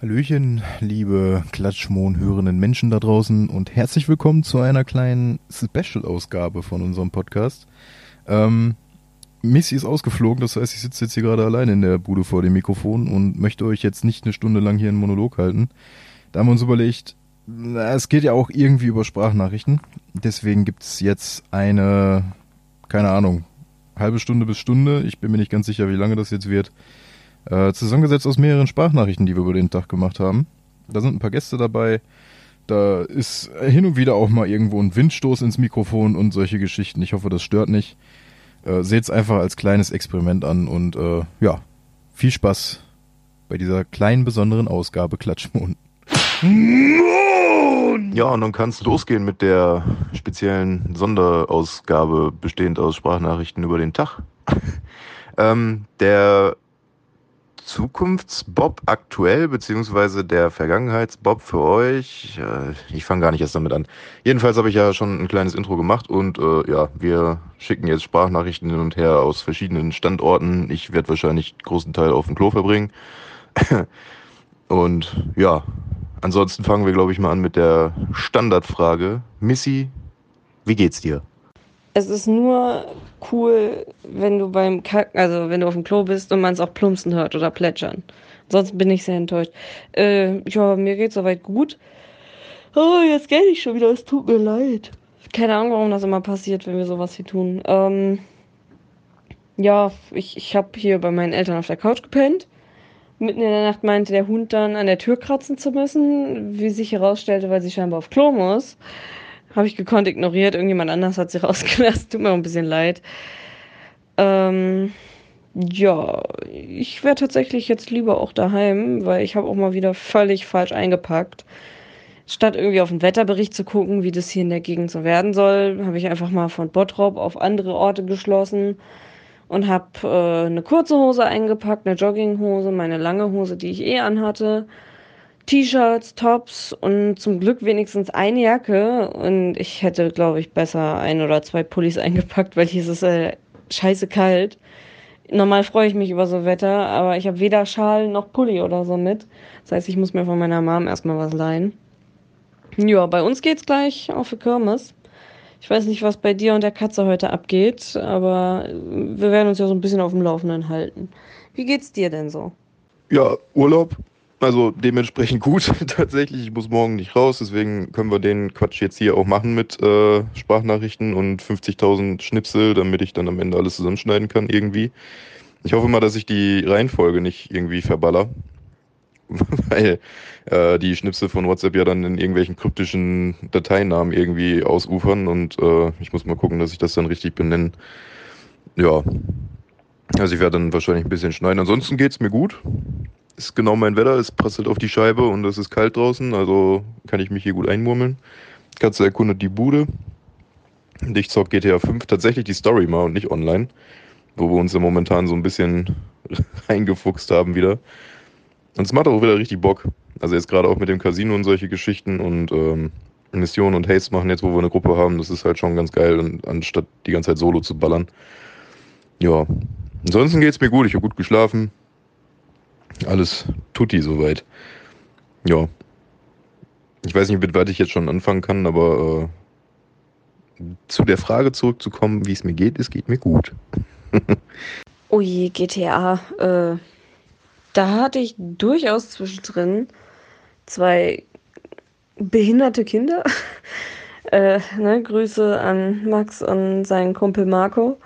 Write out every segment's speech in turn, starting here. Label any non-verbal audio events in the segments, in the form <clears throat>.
Hallöchen, liebe Klatschmohn hörenden Menschen da draußen und herzlich willkommen zu einer kleinen Special-Ausgabe von unserem Podcast. Ähm, Missy ist ausgeflogen, das heißt, ich sitze jetzt hier gerade allein in der Bude vor dem Mikrofon und möchte euch jetzt nicht eine Stunde lang hier einen Monolog halten. Da haben wir uns überlegt, na, es geht ja auch irgendwie über Sprachnachrichten. Deswegen gibt's jetzt eine, keine Ahnung, halbe Stunde bis Stunde, ich bin mir nicht ganz sicher, wie lange das jetzt wird, äh, zusammengesetzt aus mehreren Sprachnachrichten, die wir über den Tag gemacht haben. Da sind ein paar Gäste dabei. Da ist hin und wieder auch mal irgendwo ein Windstoß ins Mikrofon und solche Geschichten. Ich hoffe, das stört nicht. Äh, Seht es einfach als kleines Experiment an und äh, ja, viel Spaß bei dieser kleinen besonderen Ausgabe Klatschmond. Ja, und dann kann es losgehen mit der speziellen Sonderausgabe, bestehend aus Sprachnachrichten über den Tag. <laughs> ähm, der Zukunftsbob aktuell, beziehungsweise der Vergangenheitsbob für euch. Äh, ich fange gar nicht erst damit an. Jedenfalls habe ich ja schon ein kleines Intro gemacht und äh, ja, wir schicken jetzt Sprachnachrichten hin und her aus verschiedenen Standorten. Ich werde wahrscheinlich großen Teil auf dem Klo verbringen. <laughs> und ja, ansonsten fangen wir, glaube ich, mal an mit der Standardfrage. Missy, wie geht's dir? Es ist nur cool, wenn du beim Kacken, also wenn du auf dem Klo bist und man es auch plumpsen hört oder plätschern. Sonst bin ich sehr enttäuscht. Äh, ja, mir geht's soweit gut. Oh, jetzt gehe ich schon wieder, es tut mir leid. Keine Ahnung, warum das immer passiert, wenn wir sowas hier tun. Ähm, ja, ich, ich habe hier bei meinen Eltern auf der Couch gepennt. Mitten in der Nacht meinte der Hund dann an der Tür kratzen zu müssen, wie sich herausstellte, weil sie scheinbar auf Klo muss. Habe ich gekonnt ignoriert. Irgendjemand anders hat sie <laughs> rausgelassen. Tut mir auch ein bisschen leid. Ähm, ja, ich wäre tatsächlich jetzt lieber auch daheim, weil ich habe auch mal wieder völlig falsch eingepackt. Statt irgendwie auf den Wetterbericht zu gucken, wie das hier in der Gegend so werden soll, habe ich einfach mal von Bottrop auf andere Orte geschlossen und habe äh, eine kurze Hose eingepackt, eine Jogginghose, meine lange Hose, die ich eh anhatte, T-Shirts, Tops und zum Glück wenigstens eine Jacke. Und ich hätte, glaube ich, besser ein oder zwei Pullis <laughs> eingepackt, weil hier ist es äh, scheiße kalt. Normal freue ich mich über so Wetter, aber ich habe weder Schal noch Pulli oder so mit. Das heißt, ich muss mir von meiner Mom erstmal was leihen. Ja, bei uns geht's gleich auf die Kirmes. Ich weiß nicht, was bei dir und der Katze heute abgeht, aber wir werden uns ja so ein bisschen auf dem Laufenden halten. Wie geht's dir denn so? Ja, Urlaub. Also dementsprechend gut <laughs> tatsächlich. Ich muss morgen nicht raus, deswegen können wir den Quatsch jetzt hier auch machen mit äh, Sprachnachrichten und 50.000 Schnipsel, damit ich dann am Ende alles zusammenschneiden kann irgendwie. Ich hoffe mal, dass ich die Reihenfolge nicht irgendwie verballer. <laughs> weil äh, die Schnipsel von WhatsApp ja dann in irgendwelchen kryptischen Dateinamen irgendwie ausufern und äh, ich muss mal gucken, dass ich das dann richtig benenne. Ja, also ich werde dann wahrscheinlich ein bisschen schneiden. Ansonsten geht's mir gut. Ist genau mein Wetter, es prasselt auf die Scheibe und es ist kalt draußen, also kann ich mich hier gut einmurmeln. Katze erkundet die Bude. Und ich zock GTA 5 tatsächlich die Story mal und nicht online, wo wir uns ja momentan so ein bisschen <laughs> reingefuchst haben wieder. Und es macht auch wieder richtig Bock. Also jetzt gerade auch mit dem Casino und solche Geschichten und ähm, Missionen und Haste machen jetzt, wo wir eine Gruppe haben, das ist halt schon ganz geil, und, anstatt die ganze Zeit solo zu ballern. Ja. Ansonsten geht's mir gut, ich habe gut geschlafen. Alles tutti soweit. Ja. Ich weiß nicht, mit was ich jetzt schon anfangen kann, aber äh, zu der Frage zurückzukommen, wie es mir geht, es geht mir gut. <laughs> oh je, GTA. Äh, da hatte ich durchaus zwischendrin zwei behinderte Kinder. <laughs> äh, ne, Grüße an Max und seinen Kumpel Marco.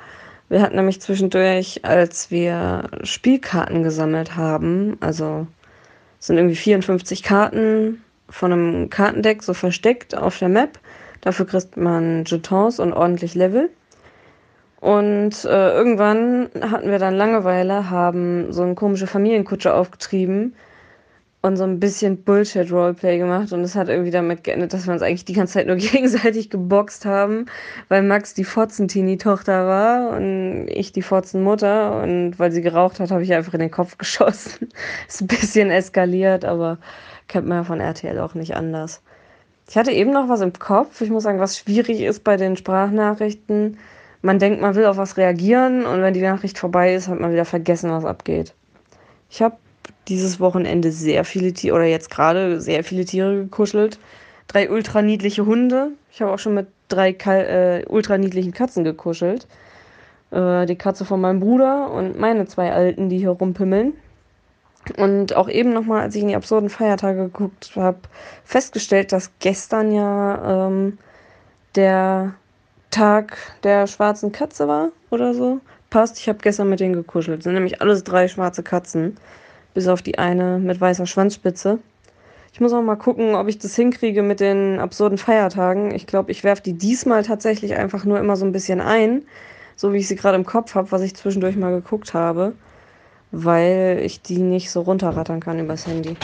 Wir hatten nämlich zwischendurch, als wir Spielkarten gesammelt haben, also sind irgendwie 54 Karten von einem Kartendeck so versteckt auf der Map. Dafür kriegt man Jetons und ordentlich Level. Und äh, irgendwann hatten wir dann Langeweile, haben so eine komische Familienkutsche aufgetrieben und so ein bisschen Bullshit-Roleplay gemacht. Und es hat irgendwie damit geendet, dass wir uns eigentlich die ganze Zeit nur <laughs> gegenseitig geboxt haben, weil Max die Fotzentini-Tochter war und ich die Fotzenmutter. Und weil sie geraucht hat, habe ich einfach in den Kopf <laughs> geschossen. Ist ein bisschen eskaliert, aber kennt man ja von RTL auch nicht anders. Ich hatte eben noch was im Kopf. Ich muss sagen, was schwierig ist bei den Sprachnachrichten man denkt, man will auf was reagieren und wenn die Nachricht vorbei ist, hat man wieder vergessen, was abgeht. Ich habe dieses Wochenende sehr viele Tiere, oder jetzt gerade sehr viele Tiere gekuschelt. Drei ultra niedliche Hunde. Ich habe auch schon mit drei Kal äh, ultra niedlichen Katzen gekuschelt. Äh, die Katze von meinem Bruder und meine zwei Alten, die hier rumpimmeln. Und auch eben nochmal, als ich in die absurden Feiertage geguckt habe, festgestellt, dass gestern ja ähm, der Tag der schwarzen Katze war oder so. Passt, ich habe gestern mit denen gekuschelt. Das sind nämlich alles drei schwarze Katzen. Bis auf die eine mit weißer Schwanzspitze. Ich muss auch mal gucken, ob ich das hinkriege mit den absurden Feiertagen. Ich glaube, ich werfe die diesmal tatsächlich einfach nur immer so ein bisschen ein. So wie ich sie gerade im Kopf habe, was ich zwischendurch mal geguckt habe weil ich die nicht so runterrattern kann übers Handy.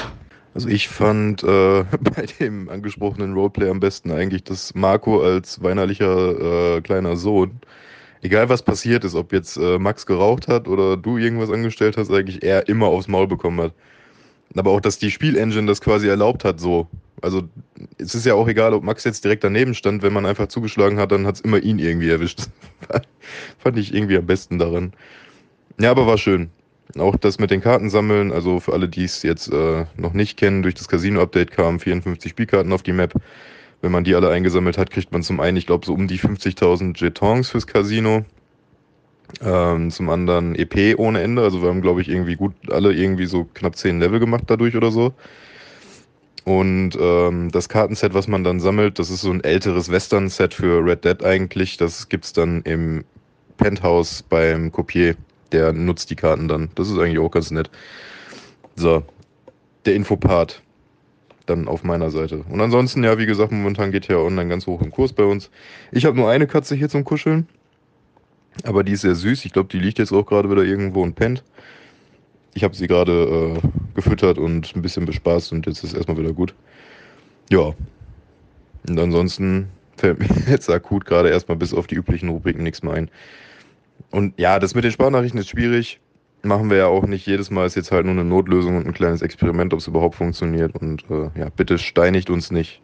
Also ich fand äh, <laughs> bei dem angesprochenen Roleplay am besten eigentlich, dass Marco als weinerlicher äh, kleiner Sohn, egal was passiert ist, ob jetzt äh, Max geraucht hat oder du irgendwas angestellt hast, eigentlich er immer aufs Maul bekommen hat. Aber auch, dass die Spielengine das quasi erlaubt hat, so. Also es ist ja auch egal, ob Max jetzt direkt daneben stand, wenn man einfach zugeschlagen hat, dann hat es immer ihn irgendwie erwischt. <laughs> Fand ich irgendwie am besten daran. Ja, aber war schön. Auch das mit den Karten sammeln, also für alle, die es jetzt äh, noch nicht kennen, durch das Casino-Update kamen 54 Spielkarten auf die Map. Wenn man die alle eingesammelt hat, kriegt man zum einen, ich glaube, so um die 50.000 Jetons fürs Casino. Ähm, zum anderen EP ohne Ende. Also wir haben, glaube ich, irgendwie gut alle irgendwie so knapp 10 Level gemacht dadurch oder so. Und ähm, das Kartenset, was man dann sammelt, das ist so ein älteres Western-Set für Red Dead eigentlich. Das gibt's dann im Penthouse beim Kopier der nutzt die Karten dann. Das ist eigentlich auch ganz nett. So, der Infopart dann auf meiner Seite. Und ansonsten, ja, wie gesagt, momentan geht ja online ganz hoch im Kurs bei uns. Ich habe nur eine Katze hier zum Kuscheln, aber die ist sehr süß. Ich glaube, die liegt jetzt auch gerade wieder irgendwo und pennt. Ich habe sie gerade äh, gefüttert und ein bisschen bespaßt und jetzt ist erstmal wieder gut. Ja. Und ansonsten fällt <laughs> mir jetzt akut gerade erstmal bis auf die üblichen Rubriken nichts mehr ein. Und ja, das mit den Sprachnachrichten ist schwierig. Machen wir ja auch nicht jedes Mal. Ist jetzt halt nur eine Notlösung und ein kleines Experiment, ob es überhaupt funktioniert. Und äh, ja, bitte steinigt uns nicht.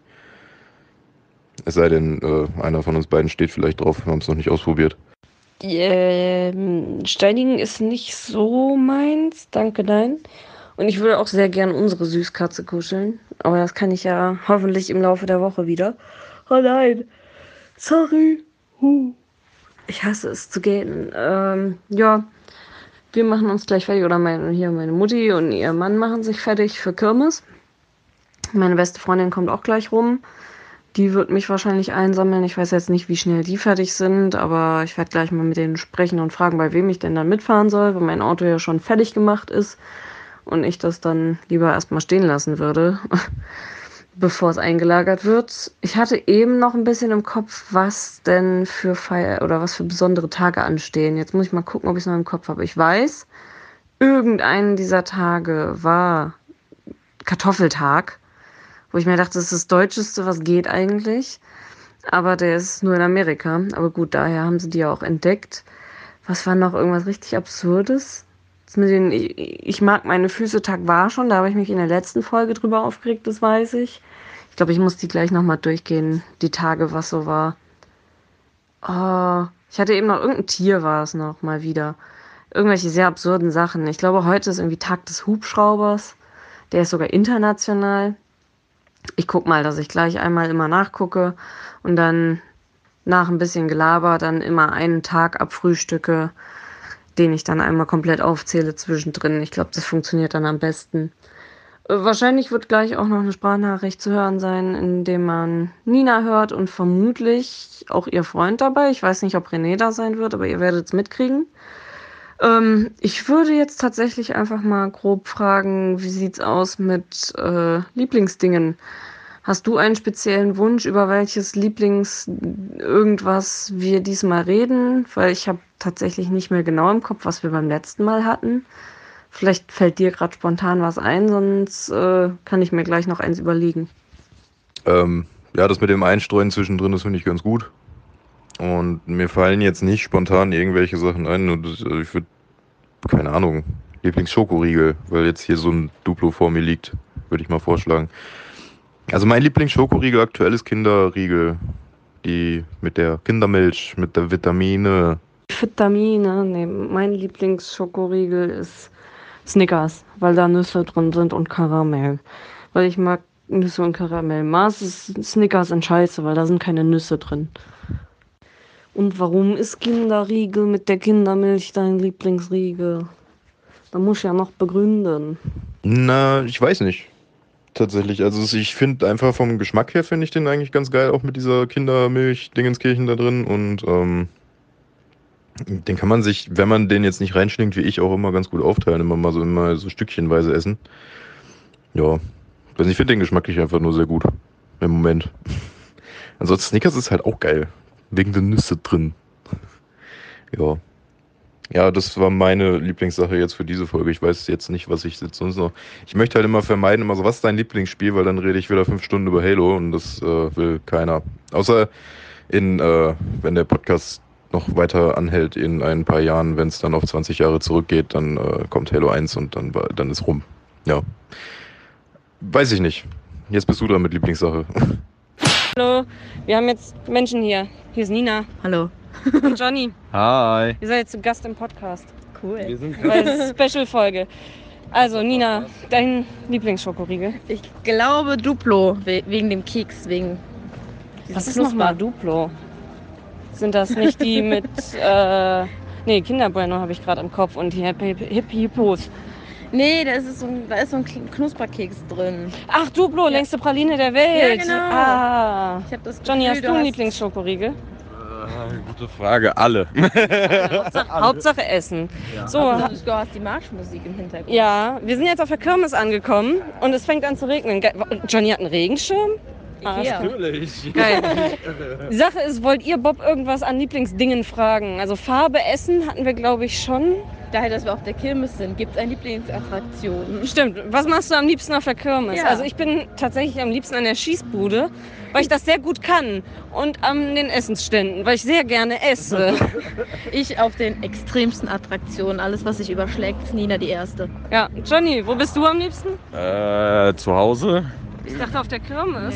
Es sei denn, äh, einer von uns beiden steht vielleicht drauf. Wir haben es noch nicht ausprobiert. Ähm, Steinigen ist nicht so meins. Danke, nein. Und ich würde auch sehr gern unsere Süßkatze kuscheln. Aber das kann ich ja hoffentlich im Laufe der Woche wieder. Oh nein. Sorry. Huh. Ich hasse es zu gehen. Ähm, ja, wir machen uns gleich fertig. Oder meine, hier meine Mutti und ihr Mann machen sich fertig für Kirmes. Meine beste Freundin kommt auch gleich rum. Die wird mich wahrscheinlich einsammeln. Ich weiß jetzt nicht, wie schnell die fertig sind, aber ich werde gleich mal mit denen sprechen und fragen, bei wem ich denn dann mitfahren soll, weil mein Auto ja schon fertig gemacht ist und ich das dann lieber erstmal stehen lassen würde <laughs> bevor es eingelagert wird. Ich hatte eben noch ein bisschen im Kopf, was denn für Feier oder was für besondere Tage anstehen. Jetzt muss ich mal gucken, ob ich es noch im Kopf habe. Ich weiß, irgendeinen dieser Tage war Kartoffeltag, wo ich mir dachte, das ist das Deutscheste, was geht eigentlich. Aber der ist nur in Amerika. Aber gut, daher haben sie die ja auch entdeckt. Was war noch irgendwas richtig Absurdes? Mit den, ich, ich, mag meine Füße Tag war schon, da habe ich mich in der letzten Folge drüber aufgeregt, das weiß ich. Ich glaube, ich muss die gleich nochmal durchgehen, die Tage, was so war. Oh, ich hatte eben noch irgendein Tier war es noch mal wieder. Irgendwelche sehr absurden Sachen. Ich glaube, heute ist irgendwie Tag des Hubschraubers. Der ist sogar international. Ich guck mal, dass ich gleich einmal immer nachgucke und dann nach ein bisschen Gelaber dann immer einen Tag abfrühstücke den ich dann einmal komplett aufzähle zwischendrin. Ich glaube, das funktioniert dann am besten. Äh, wahrscheinlich wird gleich auch noch eine Sprachnachricht zu hören sein, in dem man Nina hört und vermutlich auch ihr Freund dabei. Ich weiß nicht, ob René da sein wird, aber ihr werdet es mitkriegen. Ähm, ich würde jetzt tatsächlich einfach mal grob fragen, wie sieht's aus mit äh, Lieblingsdingen? Hast du einen speziellen Wunsch, über welches Lieblings irgendwas wir diesmal reden? Weil ich habe tatsächlich nicht mehr genau im Kopf, was wir beim letzten Mal hatten. Vielleicht fällt dir gerade spontan was ein, sonst äh, kann ich mir gleich noch eins überlegen. Ähm, ja, das mit dem Einstreuen zwischendrin, das finde ich ganz gut. Und mir fallen jetzt nicht spontan irgendwelche Sachen ein. Und also ich würde, keine Ahnung, Lieblingsschokoriegel, weil jetzt hier so ein Duplo vor mir liegt, würde ich mal vorschlagen. Also mein Lieblingsschokoriegel aktuell ist Kinderriegel. Die mit der Kindermilch, mit der Vitamine. Vitamine, nee, mein Lieblingsschokoriegel ist Snickers, weil da Nüsse drin sind und Karamell. Weil ich mag Nüsse und Karamell. Mars ist Snickers in Scheiße, weil da sind keine Nüsse drin. Und warum ist Kinderriegel mit der Kindermilch dein Lieblingsriegel? Da muss ich ja noch begründen. Na, ich weiß nicht. Tatsächlich. Also ich finde einfach vom Geschmack her finde ich den eigentlich ganz geil, auch mit dieser Kindermilch-Dingenskirchen da drin. Und ähm, den kann man sich, wenn man den jetzt nicht reinschlingt, wie ich, auch immer ganz gut aufteilen. Immer mal so immer so stückchenweise essen. Ja. Also ich finde den geschmacklich einfach nur sehr gut. Im Moment. <laughs> Ansonsten Snickers ist halt auch geil. Wegen der Nüsse drin. <laughs> ja. Ja, das war meine Lieblingssache jetzt für diese Folge. Ich weiß jetzt nicht, was ich jetzt sonst noch. Ich möchte halt immer vermeiden, immer so, was ist dein Lieblingsspiel, weil dann rede ich wieder fünf Stunden über Halo und das äh, will keiner. Außer in, äh, wenn der Podcast noch weiter anhält in ein paar Jahren, wenn es dann auf 20 Jahre zurückgeht, dann äh, kommt Halo 1 und dann, dann ist rum. Ja. Weiß ich nicht. Jetzt bist du da mit Lieblingssache. <laughs> Hallo, wir haben jetzt Menschen hier. Hier ist Nina. Hallo. <laughs> Und Johnny. Hi. Ihr seid jetzt zu Gast im Podcast. Cool. Wir sind Special-Folge. Also, Nina, dein Lieblingsschokoriegel. Ich glaube Duplo, we wegen dem Keks, wegen Was ist nochmal Duplo? Sind das nicht die <laughs> mit, äh, nee, Kinderbueno habe ich gerade im Kopf und die Happy Hippie Hippos. Nee, da ist, so ein, da ist so ein Kn- Knusperkeks drin. Ach, Duplo, längste Praline der Welt. Ja, genau. Ah. Ich hab das Johnny, Gefühl, hast du einen hast- Lieblingsschokoriegel? Gute Frage, alle. <laughs> Hauptsache, Hauptsache Essen. So, Aber du, du hast die Marschmusik im Hintergrund. ja, wir sind jetzt auf der Kirmes angekommen und es fängt an zu regnen. Johnny hat einen Regenschirm? Ikea. Natürlich. Geil. <laughs> Die Sache ist, wollt ihr Bob irgendwas an Lieblingsdingen fragen? Also Farbe, Essen hatten wir, glaube ich, schon. Daher, dass wir auf der Kirmes sind, gibt es eine Lieblingsattraktion. Stimmt. Was machst du am liebsten auf der Kirmes? Ja. Also ich bin tatsächlich am liebsten an der Schießbude, weil ich das sehr gut kann. Und an den Essensständen, weil ich sehr gerne esse. <laughs> Ich auf den extremsten Attraktionen. Alles, was sich überschlägt, ist Nina die Erste. ja, Johnny, wo bist du am liebsten? Äh, zu Hause? Ich dachte auf der Kirmes.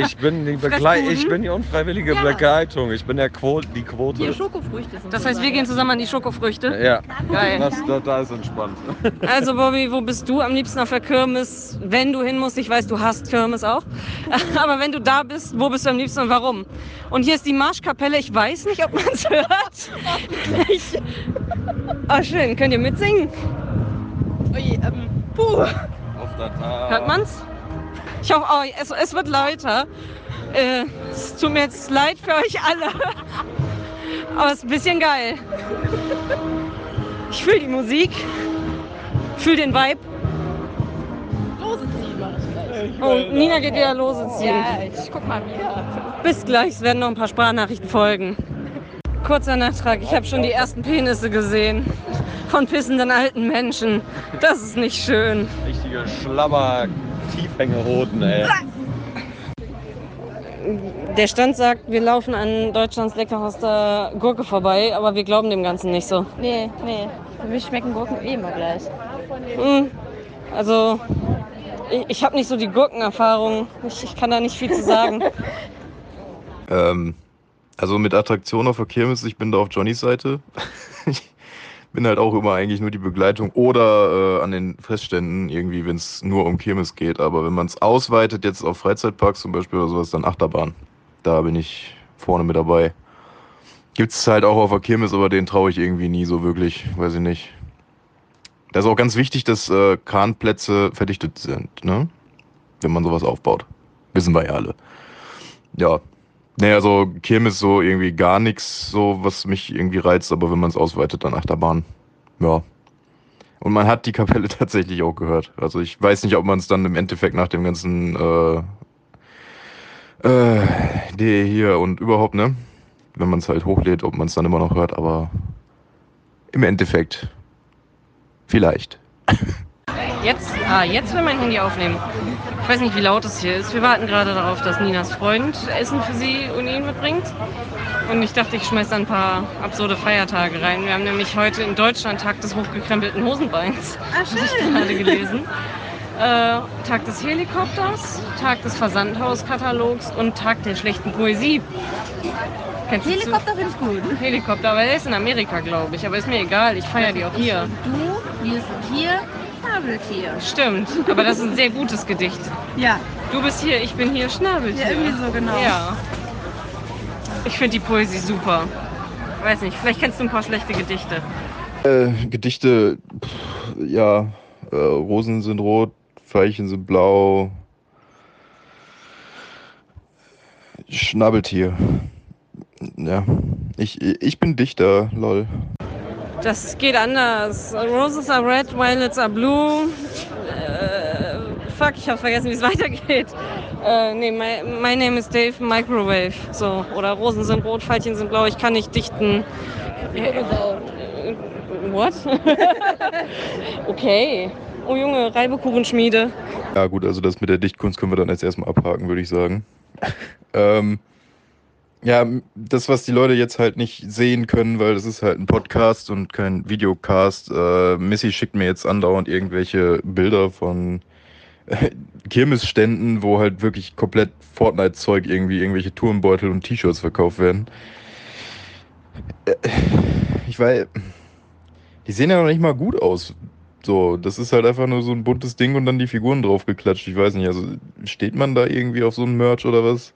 Ich bin die, ich bin die unfreiwillige Ja. Begleitung. Ich bin der Quo die Hier Quote. Schokofrüchte sind Das heißt, wir gehen zusammen an die Schokofrüchte. Ja, Geil. das, das, da ist entspannt. <laughs> Also Bobby, wo bist du am liebsten auf der Kirmes, wenn du hin musst? Ich weiß, du hast Kirmes auch. <laughs> Aber wenn du da bist, wo bist du am liebsten und warum? Und hier ist die Marschkapelle. Ich weiß nicht, ob man es <laughs> hört. Ich... Oh, schön. Könnt ihr mitsingen? Ui, ähm, puh. Auf der Tat. Hört man's? Ich hoffe, oh, es, es wird lauter. Äh, es tut mir jetzt leid für euch alle. <laughs> Aber es ist ein bisschen geil. Ich fühle die Musik, fühle den Vibe. Lose ziehen mach ich gleich. Oh, Nina geht wieder lose ziehen. Ja, ich guck mal wieder. Bis gleich, es werden noch ein paar Sprachnachrichten folgen. Kurzer Nachtrag, ich habe schon die ersten Penisse gesehen. Von pissenden alten Menschen. Das ist nicht schön. Richtige Schlabber, Tiefhängehoden, ey. Der Stand sagt, wir laufen an Deutschlands leckerster Gurke vorbei, aber wir glauben dem Ganzen nicht so. Nee, nee. Für mich schmecken Gurken eh immer gleich. Hm, Also, ich, ich habe nicht so die Gurkenerfahrung. Ich, ich kann da nicht viel zu sagen. <laughs> Ähm, also mit Attraktion auf der Kirmes, ich bin da auf Johnnys Seite. <laughs> bin halt auch immer eigentlich nur die Begleitung oder äh, an den Fressständen irgendwie, wenn es nur um Kirmes geht. Aber wenn man es ausweitet, jetzt auf Freizeitparks zum Beispiel oder sowas, dann Achterbahn. Da bin ich vorne mit dabei. Gibt es halt auch auf der Kirmes, aber den traue ich irgendwie nie so wirklich, weiß ich nicht. Da ist auch ganz wichtig, dass äh, Kranplätze verdichtet sind, ne? Wenn man sowas aufbaut. Wissen wir ja alle. Ja, Nee, also Kirmes so irgendwie gar nichts, so was mich irgendwie reizt, aber wenn man es ausweitet, dann Achterbahn. Ja. Und man hat die Kapelle <laughs> tatsächlich auch gehört. Also ich weiß nicht, ob man es dann im Endeffekt nach dem ganzen äh, äh, der hier und überhaupt, ne? Wenn man es halt hochlädt, ob man es dann immer noch hört, aber im Endeffekt vielleicht. <laughs> Jetzt, ah, jetzt will mein Handy aufnehmen. Ich weiß nicht, wie laut es hier ist. Wir warten gerade darauf, dass Ninas Freund Essen für sie und ihn mitbringt. Und ich dachte, ich schmeiß da ein paar absurde Feiertage rein. Wir haben nämlich heute in Deutschland Tag des hochgekrempelten Hosenbeins. Ah, schön. Ich gerade gelesen. Äh, Tag des Helikopters, Tag des Versandhauskatalogs und Tag der schlechten Poesie. Kennst Helikopter finde ich gut. Helikopter, aber der ist in Amerika, glaube ich. Aber ist mir egal, ich feiere die auch hier. Du, wir sind hier, Schnabeltier. Stimmt, aber das ist ein sehr gutes Gedicht. Ja, Du bist hier, ich bin hier, Schnabeltier. ja irgendwie so genau. Ja. Ich finde die Poesie super. Weiß nicht, vielleicht kennst du ein paar schlechte Gedichte. Äh, Gedichte, pff, ja, äh, Rosen sind rot, Veilchen sind blau. Schnabeltier. Ja, ich, ich bin Dichter, lol. Das geht anders. Roses are red, violets are blue. Äh, fuck, ich habe vergessen, wie es <laughs> weitergeht. Äh, nee, my, my name is Dave Microwave. So. Oder Rosen sind rot, Veilchen sind blau. Ich kann nicht dichten. Äh, what? <laughs> okay. Oh Junge, Reibekuchenschmiede. Ja gut, also das mit der Dichtkunst können wir dann jetzt erstmal abhaken, würde ich sagen. <laughs> ähm, ja, das, was die Leute jetzt halt nicht sehen können, weil das ist halt ein Podcast und kein Videocast. Äh, Missy schickt mir jetzt andauernd irgendwelche Bilder von äh, Kirmesständen, wo halt wirklich komplett Fortnite-Zeug irgendwie, irgendwelche Turnbeutel und T-Shirts verkauft werden. Äh, Ich weiß, die sehen ja noch nicht mal gut aus. So, das ist halt einfach nur so ein buntes Ding und dann die Figuren draufgeklatscht. Ich weiß nicht, also steht man da irgendwie auf so ein Merch oder was?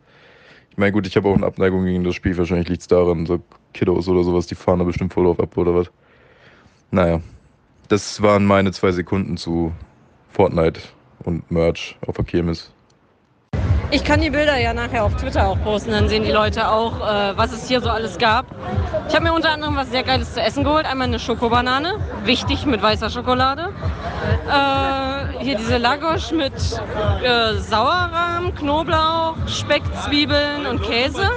Ich meine, gut, ich habe auch eine Abneigung gegen das Spiel. Wahrscheinlich liegt es daran, so Kiddos oder sowas, die fahren da bestimmt voll drauf ab oder was. Naja, das waren meine zwei Sekunden zu Fortnite und Merch auf der Kirmes. Ich kann die Bilder ja nachher auf Twitter auch posten, dann sehen die Leute auch, äh, was es hier so alles gab. Ich habe mir unter anderem was sehr Geiles zu essen geholt. Einmal eine Schokobanane, wichtig mit weißer Schokolade. Äh, hier diese Lagosch mit äh, Sauerrahm, Knoblauch, Speck, Zwiebeln und Käse.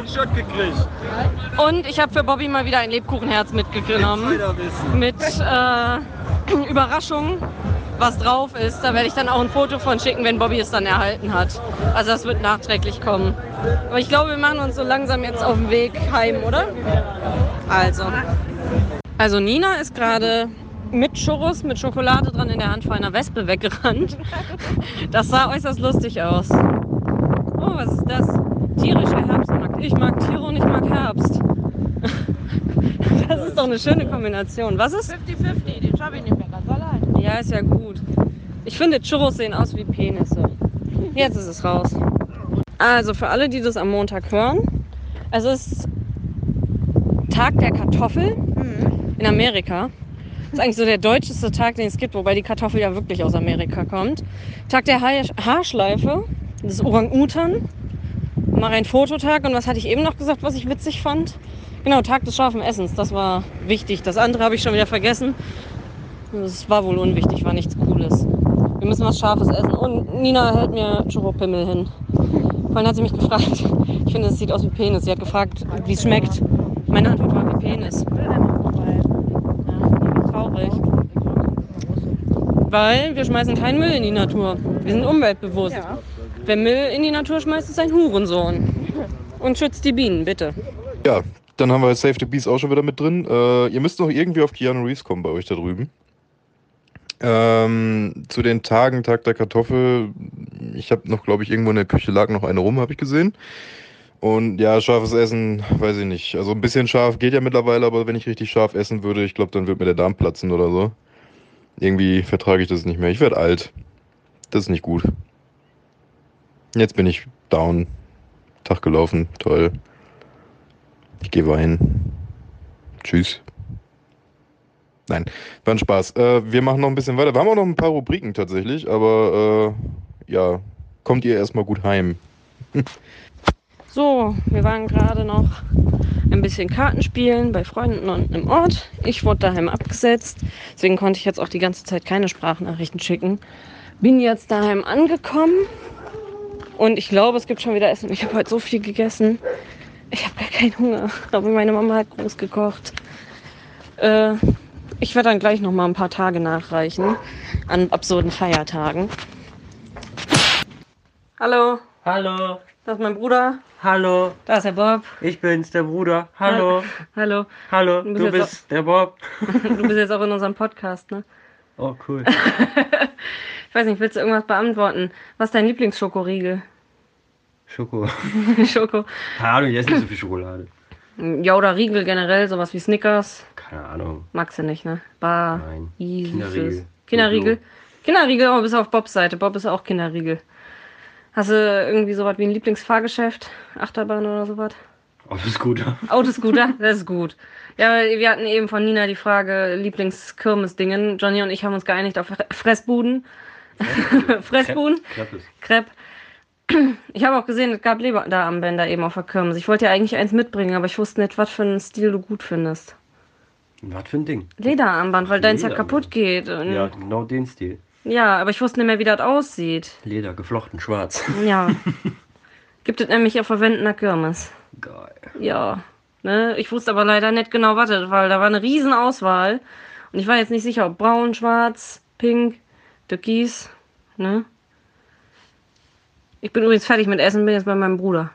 Und ich habe für Bobby mal wieder ein Lebkuchenherz mitgenommen. Mit äh, <clears throat> Überraschung, was drauf ist. Da werde ich dann auch ein Foto von schicken, wenn Bobby es dann erhalten hat. Also das wird nachträglich kommen. Aber ich glaube, wir machen uns so langsam jetzt auf den Weg heim, oder? Also. Also Nina ist gerade mit Churros, mit Schokolade dran in der Hand vor einer Wespe weggerannt. Das sah äußerst lustig aus. Oh, was ist das? Tierischer Herbstmarkt. Ich mag Tiere und ich mag Herbst. <laughs> Das ist doch eine schöne Kombination. Was ist? 50-50, den schaffe ich nicht mehr. Ja, ist ja gut. Ich finde, Churros sehen aus wie Penisse. Jetzt ist es raus. Also für alle, die das am Montag hören, es ist Tag der Kartoffel in Amerika. Das ist eigentlich so der deutscheste Tag, den es gibt, wobei die Kartoffel ja wirklich aus Amerika kommt. Tag der Haar Haarschleife, das ist Orang-Utan. Mal ein Fototag und was hatte ich eben noch gesagt, was ich witzig fand? Genau, Tag des scharfen Essens, das war wichtig. Das andere habe ich schon wieder vergessen. Das war wohl unwichtig, war nichts Cooles. Wir müssen was Scharfes essen. Und Nina hält mir Churro-Pimmel hin. Vorhin hat sie mich gefragt. <laughs> Ich finde, es sieht aus wie Penis. Sie hat gefragt, wie es schmeckt. Meine Antwort war wie Penis. Ja, traurig. Weil wir schmeißen keinen Müll in die Natur. Wir sind umweltbewusst. Wer Müll in die Natur schmeißt, ist ein Hurensohn. Und schützt die Bienen, bitte. Ja, dann haben wir Save the Beast auch schon wieder mit drin. Äh, ihr müsst noch irgendwie auf Keanu Reeves kommen bei euch da drüben. Ähm, zu den Tagen, Tag der Kartoffel. Ich habe noch, glaube ich, irgendwo in der Küche lag noch eine rum, habe ich gesehen. Und ja, scharfes Essen, weiß ich nicht. Also ein bisschen scharf geht ja mittlerweile, aber wenn ich richtig scharf essen würde, ich glaube, dann wird mir der Darm platzen oder so. Irgendwie vertrage ich das nicht mehr. Ich werde alt. Das ist nicht gut. Jetzt bin ich down. Tag gelaufen. Toll. Ich gehe weinen. Tschüss. Nein, war ein Spaß. Äh, wir machen noch ein bisschen weiter. Wir haben auch noch ein paar Rubriken tatsächlich, aber äh, ja, kommt ihr erstmal gut heim. <laughs> So, wir waren gerade noch ein bisschen Karten spielen bei Freunden unten im Ort. Ich wurde daheim abgesetzt, deswegen konnte ich jetzt auch die ganze Zeit keine Sprachnachrichten schicken. Bin jetzt daheim angekommen und ich glaube, es gibt schon wieder Essen. Ich habe heute so viel gegessen. Ich habe gar keinen Hunger, aber meine Mama hat groß gekocht. Äh, ich werde dann gleich noch mal ein paar Tage nachreichen an absurden Feiertagen. Hallo, Hallo, das ist mein Bruder. hallo, Da ist der Bob. ich bin's, der Bruder. Hallo, Hallo. hallo, Du bist du bist der Bob. <laughs> Du bist jetzt auch in unserem Podcast, ne? Oh, cool. <laughs> Ich weiß nicht, willst du irgendwas beantworten? Was ist dein Lieblingsschokoriegel? Schoko. <laughs> Schoko. Keine Ahnung, ich esse nicht so viel Schokolade. Ja, oder Riegel generell, sowas wie Snickers. Keine Ahnung. Magst du nicht, ne? Bah. Nein. Kinderriegel. Kinderriegel. Kinderriegel, aber bis auf Bobs Seite. Bob ist auch Kinderriegel. Hast du irgendwie sowas wie ein Lieblingsfahrgeschäft? Achterbahn oder sowas? Autoscooter. Autoscooter? Das ist gut. Ja, wir hatten eben von Nina die Frage Lieblingskirmesdingen. Johnny und ich haben uns geeinigt auf Fressbuden. Fressbuden? <laughs> Klappes. Crepe. Ich habe auch gesehen, es gab Lederarmbänder eben auf der Kirmes. Ich wollte ja eigentlich eins mitbringen, aber ich wusste nicht, was für einen Stil du gut findest. Was für ein Ding. Lederarmband, weil deins ja kaputt geht. Und Ja, ja. genau den Stil. aber ich wusste nicht mehr, wie das aussieht. Leder, geflochten, schwarz. <laughs> Ja. Gibt es nämlich auf verwendener Kirmes. Geil. Ja. Ne? Ich wusste aber leider nicht genau, was das war. Da war eine riesen Auswahl. Und ich war jetzt nicht sicher, ob braun, schwarz, pink, türkis. Ne? Ich bin übrigens fertig mit Essen, bin jetzt bei meinem Bruder.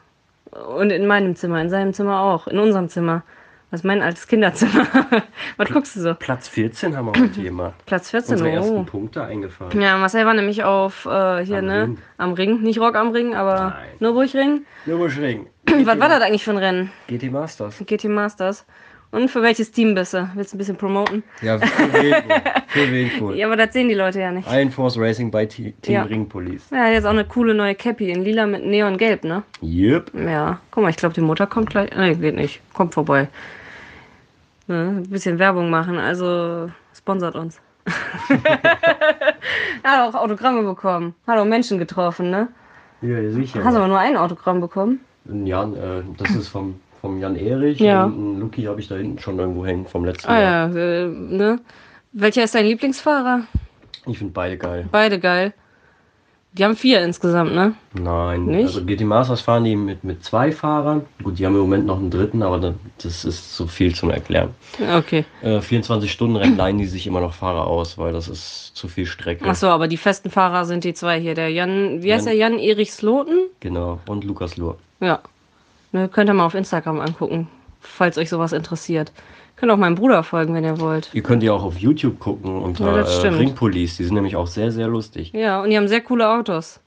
Und in meinem Zimmer, in seinem Zimmer auch, in unserem Zimmer. Das ist mein altes Kinderzimmer. <laughs> Was guckst du so? Platz 14 haben wir heute gemacht. Platz 14, Unsere oh. ersten Punkte eingefahren. Ja, Marcel war nämlich auf, äh, hier, Am ne? Ring. Am Ring. Nicht Rock am Ring, aber Nein. Nürburgring. Nürburgring. <clears throat> Was war das eigentlich für ein Rennen? GT Masters. GT Masters. Und für welches Team bist du? Willst du ein bisschen promoten? Ja, für wen wohl? <laughs> Für wen wohl? Ja, aber das sehen die Leute ja nicht. Iron Force Racing bei T Team Ja. Ring Police. Ja, jetzt auch eine coole neue Cappy in lila mit Neongelb, ne? Yep. Ja. Guck mal, ich glaube, die Mutter kommt gleich. Nee, geht nicht. Kommt vorbei. Ne? Ein bisschen Werbung machen, also sponsert uns. <laughs> Hat auch Autogramme bekommen. Hat auch Menschen getroffen, ne? Ja, sicher. Hast aber nur ein Autogramm bekommen. Jan, äh, das ist vom, vom Jan Erich. Ja. Und einen Lucky habe ich da hinten schon irgendwo hängen vom letzten Ah Jahr. ja, äh, ne? Welcher ist dein Lieblingsfahrer? Ich finde beide geil. Beide geil. Die haben vier insgesamt, ne? Nein, Nicht? also GT Masters fahren die mit, mit zwei Fahrern. Gut, die haben im Moment noch einen dritten, aber da- das ist zu viel zum Erklären. Okay. Äh, 24 Stunden Rennen leihen die sich immer noch Fahrer aus, weil das ist zu viel Strecke. Ach so, aber die festen Fahrer sind die zwei hier. Der Jan, wie heißt der Jan- Jan Erich Sloten? Genau, und Lukas Luhr. Ja. Ne, könnt ihr mal auf Instagram angucken, falls euch sowas interessiert. Könnt auch meinem Bruder folgen, wenn ihr wollt. Ihr könnt ja auch auf YouTube gucken unter Ja, äh, stimmt. Ring Police. Die sind nämlich auch sehr, sehr lustig. Ja, und die haben sehr coole Autos.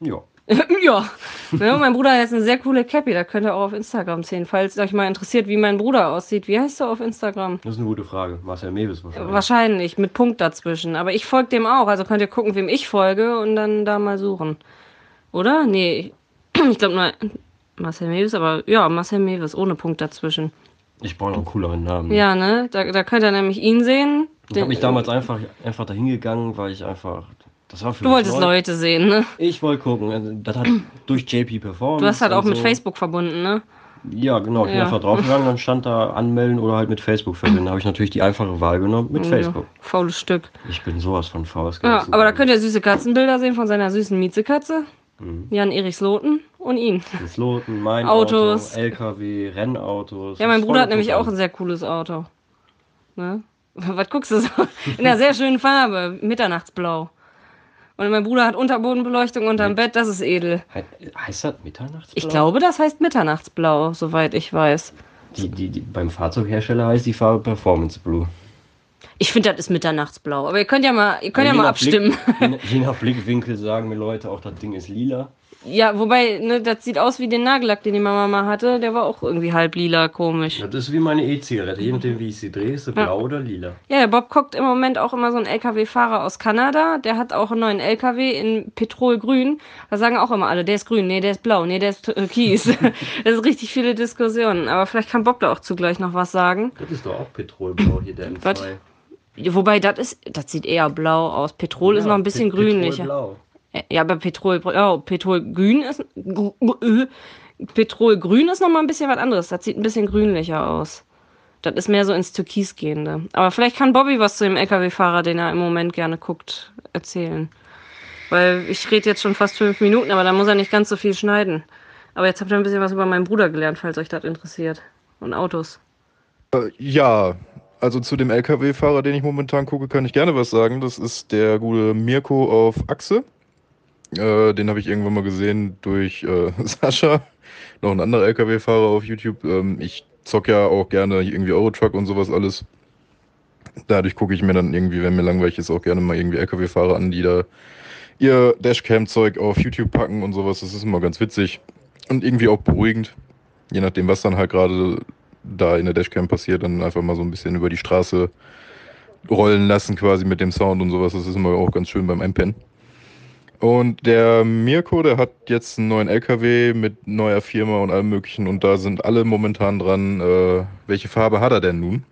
Ja. <laughs> ja. Ne, mein Bruder hat jetzt eine sehr coole Cappy, da könnt ihr auch auf Instagram sehen. Falls euch mal interessiert, wie mein Bruder aussieht. Wie heißt du auf Instagram? Das ist eine gute Frage. Marcel Mewes wahrscheinlich. Wahrscheinlich, mit Punkt dazwischen. Aber ich folge dem auch. Also könnt ihr gucken, wem ich folge und dann da mal suchen. Oder? Nee. Ich <clears throat> glaube nur Marcel Mewes, aber ja, Marcel Mewes, ohne Punkt dazwischen. Ich brauche noch einen cooleren Namen. Ja, ne? Da, da könnt ihr nämlich ihn sehen. Ich habe mich damals einfach, einfach dahin gegangen, weil ich einfach. Das war für Du wolltest neu. Leute sehen, ne? Ich wollte gucken. Also, Das hat <clears throat> durch JP Performance. Du hast halt auch mit so. Facebook verbunden, ne? Ja, genau. Ich bin Ja. einfach draufgegangen, dann stand da anmelden oder halt mit Facebook verbinden. Da habe ich natürlich die einfache Wahl genommen mit Facebook. Ja, faules Stück. Ich bin sowas von faul. Ja, aber da könnt ihr süße Katzenbilder sehen von seiner süßen Miezekatze. Mhm. Jan Erichs Loten und ihn. Das Loten, mein Autos. Auto, LKW, Rennautos. Ja, mein Bruder hat nämlich auch ein sehr cooles Auto. Ne? <laughs> Was guckst du so? In einer sehr schönen Farbe, Mitternachtsblau. Und mein Bruder hat Unterbodenbeleuchtung unterm Bett, das ist edel. He heißt das Mitternachtsblau? Ich glaube, das heißt Mitternachtsblau, soweit ich weiß. Die, die, die, beim Fahrzeughersteller heißt die Farbe Performance Blue. Ich finde, das ist Mitternachtsblau. Aber ihr könnt ja mal, ihr könnt ja mal abstimmen. Blick, je, je nach Blickwinkel sagen mir Leute auch, das Ding ist lila. Ja, wobei, ne, das sieht aus wie den Nagellack, den die Mama mal hatte. Der war auch irgendwie halb lila, komisch. Das ist wie meine E-Zigarette. Je nachdem, wie ich sie drehe, ist sie Ja. blau oder lila. Ja, der Bob guckt im Moment auch immer so einen LKW-Fahrer aus Kanada. Der hat auch einen neuen LKW in Petrolgrün. Da sagen auch immer alle, der ist grün, nee, der ist blau, nee, der ist türkis. <laughs> das ist richtig viele Diskussionen. Aber vielleicht kann Bob da auch zugleich noch was sagen. Das ist doch auch Petrolblau hier, der M2. Was? Wobei, das ist, das sieht eher blau aus. Petrol ist noch ein bisschen Pet- grünlicher. Petrolblau. Ja, aber Petrol, oh, Petrolgrün ist, äh, Petrolgrün ist noch mal ein bisschen was anderes. Das sieht ein bisschen grünlicher aus. Das ist mehr so ins Türkis gehende. Aber vielleicht kann Bobby was zu dem LKW-Fahrer, den er im Moment gerne guckt, erzählen. Weil ich rede jetzt schon fast fünf Minuten, aber da muss er nicht ganz so viel schneiden. Aber jetzt habt ihr ein bisschen was über meinen Bruder gelernt, falls euch das interessiert. Und Autos. Ja, also zu dem LKW-Fahrer, den ich momentan gucke, kann ich gerne was sagen. Das ist der gute Mirko auf Achse. Äh, den habe ich irgendwann mal gesehen durch äh, <laughs> Sascha, noch ein anderer LKW-Fahrer auf YouTube. Ähm, ich zock ja auch gerne irgendwie Eurotruck und sowas alles. Dadurch gucke ich mir dann irgendwie, wenn mir langweilig ist, auch gerne mal irgendwie LKW-Fahrer an, die da ihr Dashcam-Zeug auf YouTube packen und sowas. Das ist immer ganz witzig und irgendwie auch beruhigend. Je nachdem, was dann halt gerade da in der Dashcam passiert, dann einfach mal so ein bisschen über die Straße rollen lassen quasi mit dem Sound und sowas. Das ist immer auch ganz schön beim Einpennen. Und der Mirko, der hat jetzt einen neuen LKW mit neuer Firma und allem möglichen und da sind alle momentan dran, äh, welche Farbe hat er denn nun?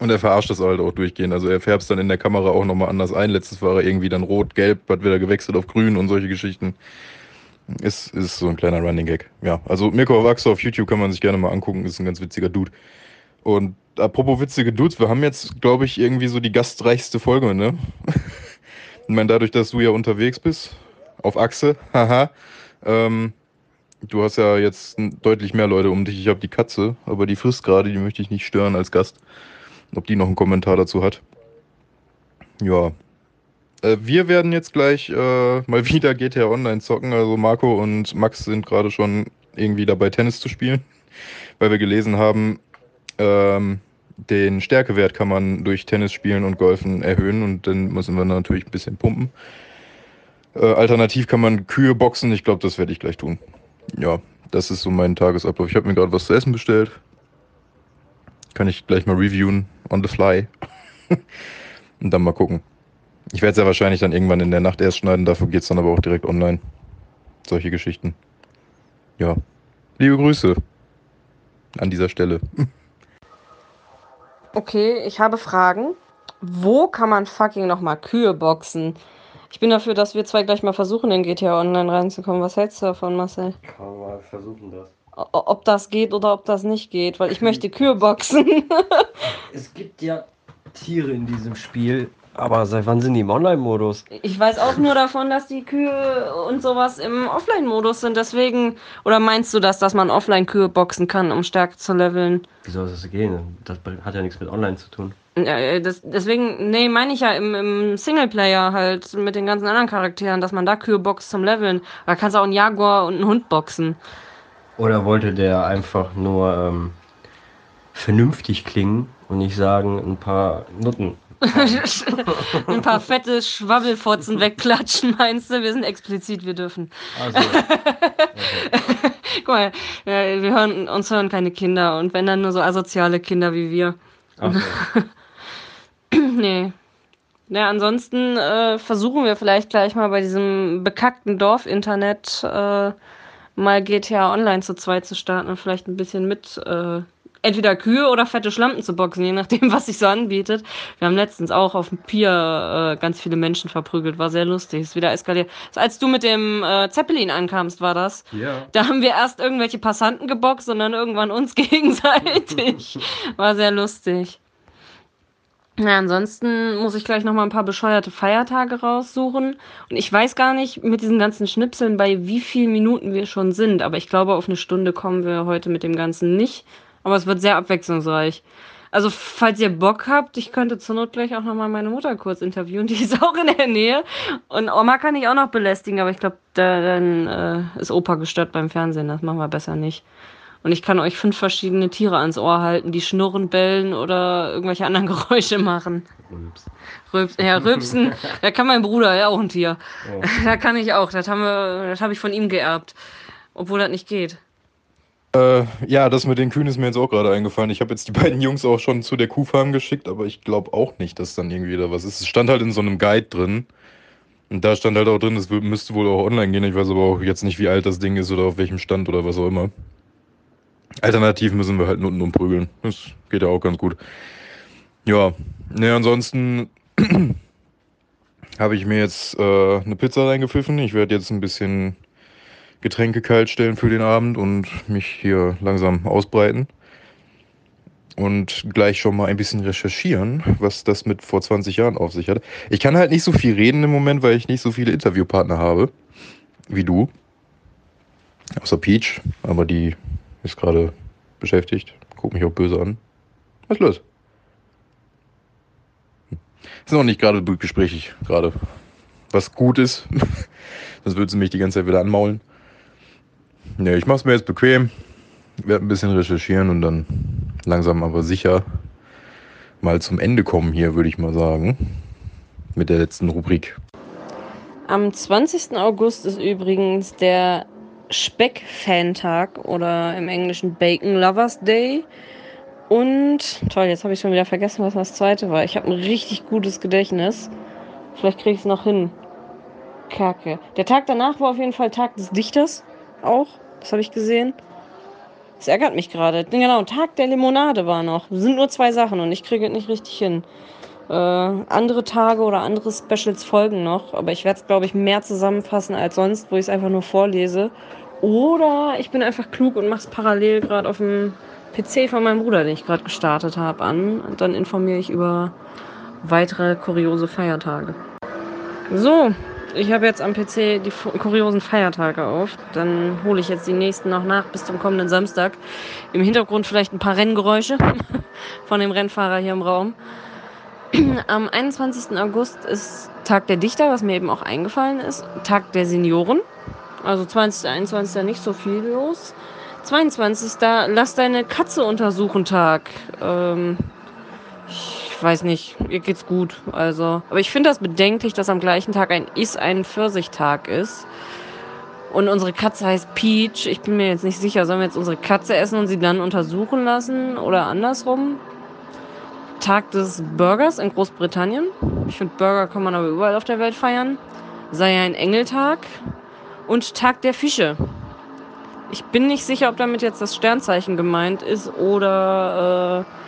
Und er verarscht das halt auch durchgehend. Also er färbt es dann in der Kamera auch nochmal anders ein. Letztes war er irgendwie dann rot, gelb, hat wieder gewechselt auf grün und solche Geschichten. Ist, ist so ein kleiner Running Gag. Ja, also Mirko Wachser auf YouTube kann man sich gerne mal angucken. Ist ein ganz witziger Dude. Und apropos witzige Dudes, wir haben jetzt, glaube ich, irgendwie so die gastreichste Folge, ne? <laughs> ich meine, dadurch, dass du ja unterwegs bist, auf Achse, <laughs> haha, ähm, du hast ja jetzt deutlich mehr Leute um dich. Ich habe die Katze, aber die frisst gerade, die möchte ich nicht stören als Gast. Ob die noch einen Kommentar dazu hat. Ja. Äh, wir werden jetzt gleich äh, mal <laughs> wieder GTA Online zocken. Also Marco und Max sind gerade schon irgendwie dabei, Tennis zu spielen, <laughs> weil wir gelesen haben, ähm, den Stärkewert kann man durch Tennis spielen und Golfen erhöhen und dann müssen wir natürlich ein bisschen pumpen. Äh, alternativ kann man Kühe boxen. Ich glaube, das werde ich gleich tun. Ja, das ist so mein Tagesablauf. Ich habe mir gerade was zu essen bestellt. Kann ich gleich mal reviewen on the fly. <laughs> und dann mal gucken. Ich werde es ja wahrscheinlich dann irgendwann in der Nacht erst schneiden, dafür geht es dann aber auch direkt online. Solche Geschichten. Ja. Liebe Grüße an dieser Stelle. <laughs> Okay, ich habe Fragen. Wo kann man fucking nochmal Kühe boxen? Ich bin dafür, dass wir zwei gleich mal versuchen, in GTA Online reinzukommen. Was hältst du davon, Marcel? Kann man mal versuchen das. O- Ob das geht oder ob das nicht geht, weil ich möchte Kühe boxen. <laughs> Es gibt ja Tiere in diesem Spiel, aber seit wann sind die im Online-Modus? Ich weiß auch nur davon, dass die Kühe und sowas im Offline-Modus sind. Deswegen, oder meinst du das, dass man offline Kühe boxen kann, um Stärke zu leveln? Wie soll das gehen? Das hat ja nichts mit Online zu tun. Ja, äh, das, deswegen, nee, meine ich ja im, im Singleplayer halt mit den ganzen anderen Charakteren, dass man da Kühe boxt zum Leveln. Da kannst du auch einen Jaguar und einen Hund boxen. Oder wollte der einfach nur ähm, vernünftig klingen und nicht sagen, ein paar Nutten? Ein paar fette Schwabbelfotzen <laughs> wegklatschen, meinst du? Wir sind explizit, wir dürfen. Also, <laughs> Guck mal, wir hören, uns hören keine Kinder und wenn dann nur so asoziale Kinder wie wir. also, <laughs> Nee. Ja, ansonsten äh, versuchen wir vielleicht gleich mal bei diesem bekackten Dorf-Internet äh, mal GTA Online zu zweit zu starten und vielleicht ein bisschen mit äh, entweder Kühe oder fette Schlampen zu boxen, je nachdem, <laughs> was sich so anbietet. Wir haben letztens auch auf dem Pier äh, ganz viele Menschen verprügelt, war sehr lustig. Ist wieder eskaliert. Als du mit dem äh, Zeppelin ankamst, war das. ja. Da haben wir erst irgendwelche Passanten geboxt und dann irgendwann uns <laughs> gegenseitig. War sehr lustig. Ja, ansonsten muss ich gleich noch mal ein paar bescheuerte Feiertage raussuchen. Und ich weiß gar nicht mit diesen ganzen Schnipseln, bei wie vielen Minuten wir schon sind. Aber ich glaube, auf eine Stunde kommen wir heute mit dem Ganzen nicht. Aber es wird sehr abwechslungsreich. Also, falls ihr Bock habt, ich könnte zur Not gleich auch noch mal meine Mutter kurz interviewen. <laughs> Die ist auch in der Nähe. Und Oma kann ich auch noch belästigen, aber ich glaube, da, dann äh, ist Opa gestört beim Fernsehen. Das machen wir besser nicht. Und ich kann euch fünf verschiedene Tiere ans Ohr halten, die schnurren, bellen oder irgendwelche anderen <laughs> Geräusche machen. Ups. Rülps, ja, Rülpsen, <laughs> da kann mein Bruder, ja auch ein Tier. Oh. Da kann ich auch. Das haben wir, das habe ich von ihm geerbt. Obwohl das nicht geht. Äh, ja, das mit den Kühen ist mir jetzt auch gerade eingefallen. Ich habe jetzt die beiden Jungs auch schon zu der Kuhfarm geschickt, aber ich glaube auch nicht, dass dann irgendwie da was ist. Es stand halt in so einem Guide drin. Und da stand halt auch drin, es müsste wohl auch online gehen. Ich weiß aber auch jetzt nicht, wie alt das Ding ist oder auf welchem Stand oder was auch immer. Alternativ müssen wir halt Nutten umprügeln. Das geht ja auch ganz gut. Ja, ne, ansonsten <clears throat> habe ich mir jetzt äh, eine Pizza reingepfiffen. Ich werde jetzt ein bisschen Getränke kalt stellen für den Abend und mich hier langsam ausbreiten. Und gleich schon mal ein bisschen recherchieren, was das mit vor 20 Jahren auf sich hat. Ich kann halt nicht so viel reden im Moment, weil ich nicht so viele Interviewpartner habe wie du. Außer Peach, aber die ist gerade beschäftigt. Guck mich auch böse an. Was ist los? Ist noch nicht gerade gesprächig, gerade. Was gut ist. <laughs> Sonst würde sie mich die ganze Zeit wieder anmaulen. Ne, ich mach's mir jetzt bequem. Werde ein bisschen recherchieren und dann langsam aber sicher mal zum Ende kommen hier, würde ich mal sagen. Mit der letzten Rubrik. Am 20. August ist übrigens der Speck-Fan-Tag oder im Englischen Bacon Lovers Day. Und toll, jetzt habe ich schon wieder vergessen, was das zweite war. Ich habe ein richtig gutes Gedächtnis. Vielleicht kriege ich es noch hin. Kacke. Der Tag danach war auf jeden Fall Tag des Dichters. Auch. Das habe ich gesehen. Das ärgert mich gerade. Genau, Tag der Limonade war noch. Das sind nur zwei Sachen und ich kriege es nicht richtig hin. Äh, andere Tage oder andere Specials folgen noch, aber ich werde es, glaube ich, mehr zusammenfassen als sonst, wo ich es einfach nur vorlese. Oder ich bin einfach klug und mache es parallel gerade auf dem PC von meinem Bruder, den ich gerade gestartet habe, an. Und dann informiere ich über weitere kuriose Feiertage. So, ich habe jetzt am PC die kuriosen Feiertage auf. Dann hole ich jetzt die nächsten noch nach bis zum kommenden Samstag. Im Hintergrund vielleicht ein paar Renngeräusche <laughs> von dem Rennfahrer hier im Raum. <clears throat> Am 21. August ist Tag der Dichter, was mir eben auch eingefallen ist. Tag der Senioren. Also 20. 21. nicht so viel los. 22. Lass deine Katze untersuchen Tag. Ähm, weiß nicht, ihr geht's gut. Also, aber ich finde das bedenklich, dass am gleichen Tag ein Is ein Pfirsichtag ist. Und unsere Katze heißt Peach. Ich bin mir jetzt nicht sicher, sollen wir jetzt unsere Katze essen und sie dann untersuchen lassen oder andersrum? Tag des Burgers in Großbritannien. Ich finde, Burger kann man aber überall auf der Welt feiern. Sei ein Engeltag. Und Tag der Fische. Ich bin nicht sicher, ob damit jetzt das Sternzeichen gemeint ist oder äh,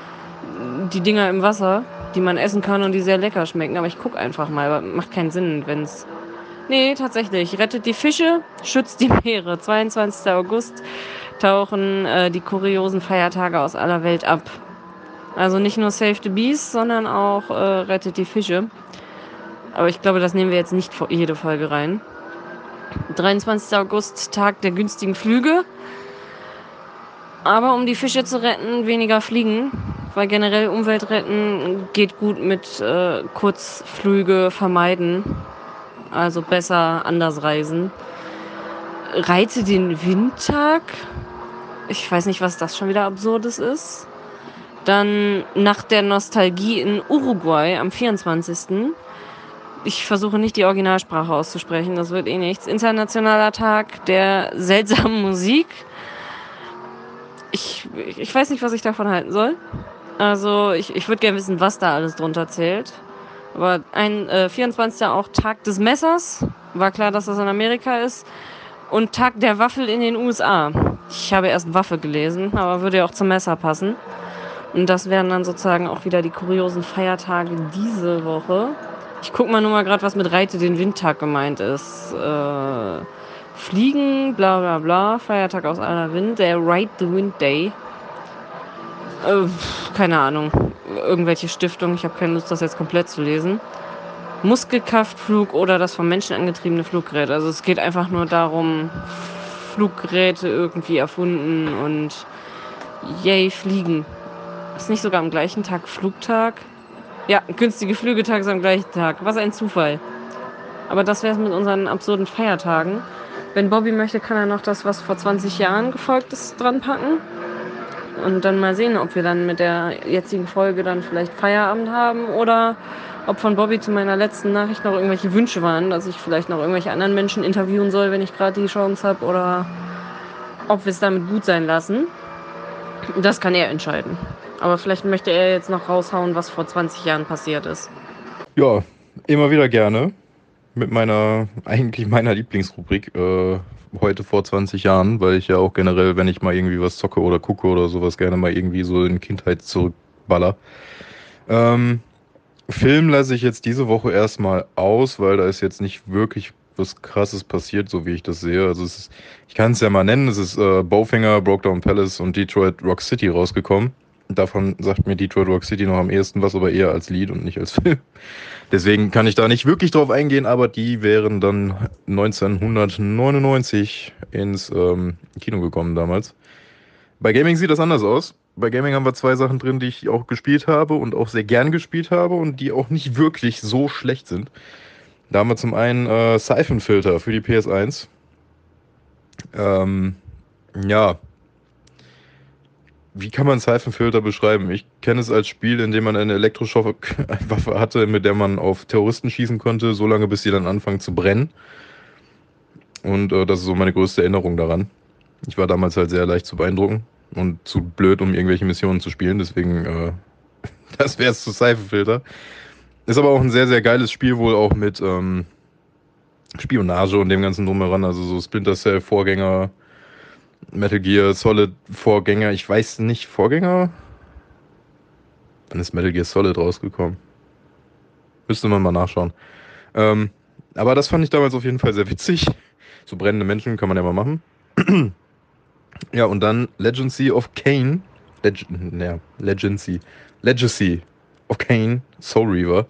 die Dinger im Wasser, die man essen kann und die sehr lecker schmecken. Aber ich gucke einfach mal. Macht keinen Sinn, wenn es. Nee, tatsächlich. Rettet die Fische, schützt die Meere. 22. August tauchen äh, die kuriosen Feiertage aus aller Welt ab. Also nicht nur Save the Bees, sondern auch äh, Rettet die Fische. Aber ich glaube, das nehmen wir jetzt nicht vor jede Folge rein. 23. August, Tag der günstigen Flüge. Aber um die Fische zu retten, weniger fliegen. Weil generell Umwelt retten geht gut mit äh, Kurzflüge vermeiden. Also besser anders reisen. Reite den Windtag. Ich weiß nicht, was das schon wieder Absurdes ist. Dann Nacht der Nostalgie in Uruguay am 24. Ich versuche nicht die Originalsprache auszusprechen, das wird eh nichts. Internationaler Tag der seltsamen Musik. Ich, ich weiß nicht, was ich davon halten soll. Also ich, ich würde gerne wissen, was da alles drunter zählt. Aber ein äh, 24. auch Tag des Messers. War klar, dass das in Amerika ist. Und Tag der Waffel in den USA. Ich habe erst Waffe gelesen, aber würde ja auch zum Messer passen. Und das wären dann sozusagen auch wieder die kuriosen Feiertage diese Woche. Ich guck mal nur mal gerade, was mit Reite den Windtag gemeint ist. Äh, Fliegen, bla bla bla, Feiertag aus aller Wind, der Ride the Wind Day. Äh, keine Ahnung, irgendwelche Stiftung, ich habe keine Lust, das jetzt komplett zu lesen. Muskelkraftflug oder das vom Menschen angetriebene Fluggerät. Also es geht einfach nur darum, Fluggeräte irgendwie erfunden und yay, fliegen. Ist nicht sogar am gleichen Tag Flugtag? Ja, günstige Flügetag ist am gleichen Tag. Was ein Zufall. Aber das wäre es mit unseren absurden Feiertagen. Wenn Bobby möchte, kann er noch das, was vor 20 Jahren gefolgt ist, dran packen. Und dann mal sehen, ob wir dann mit der jetzigen Folge dann vielleicht Feierabend haben oder ob von Bobby zu meiner letzten Nachricht noch irgendwelche Wünsche waren, dass ich vielleicht noch irgendwelche anderen Menschen interviewen soll, wenn ich gerade die Chance habe oder ob wir es damit gut sein lassen. Das kann er entscheiden. Aber vielleicht möchte er jetzt noch raushauen, was vor 20 Jahren passiert ist. Ja, immer wieder gerne. Mit meiner, eigentlich meiner Lieblingsrubrik, äh, heute vor 20 Jahren, weil ich ja auch generell, wenn ich mal irgendwie was zocke oder gucke oder sowas, gerne mal irgendwie so in Kindheit zurückballer. Ähm, Film lasse ich jetzt diese Woche erstmal aus, weil da ist jetzt nicht wirklich was krasses passiert, so wie ich das sehe. Also ist, ich kann es ja mal nennen, es ist äh, Bowfinger, Brokedown Palace und Detroit Rock City rausgekommen. Davon sagt mir Detroit Rock City noch am ehesten was, aber eher als Lied und nicht als <laughs> Film. Deswegen kann ich da nicht wirklich drauf eingehen, aber die wären dann 1999 ins ähm, Kino gekommen damals. Bei Gaming sieht das anders aus. Bei Gaming haben wir zwei Sachen drin, die ich auch gespielt habe und auch sehr gern gespielt habe und die auch nicht wirklich so schlecht sind. Da haben wir zum einen äh, Siphon Filter für die PS1. Ähm, ja. Wie kann man Siphon Filter beschreiben? Ich kenne es als Spiel, in dem man eine Elektroschock-Waffe <laughs> hatte, mit der man auf Terroristen schießen konnte, solange bis sie dann anfangen zu brennen. Und äh, das ist so meine größte Erinnerung daran. Ich war damals halt sehr leicht zu beeindrucken. und zu blöd, um irgendwelche Missionen zu spielen. Deswegen, äh, <laughs> das wäre es zu Cypher Filter. Ist aber auch ein sehr, sehr geiles Spiel, wohl auch mit ähm, Spionage und dem ganzen Drumheran. Also so Splinter Cell, Vorgänger, Metal Gear Solid, Vorgänger. Ich weiß nicht, Vorgänger? Wann ist Metal Gear Solid rausgekommen? Müsste man mal nachschauen. Ähm, aber das fand ich damals auf jeden Fall sehr witzig. So brennende Menschen kann man ja mal machen. <clears throat> ja, und dann Legacy of Kane. Leg ja, Legacy. Legacy of Kane, Soul Reaver.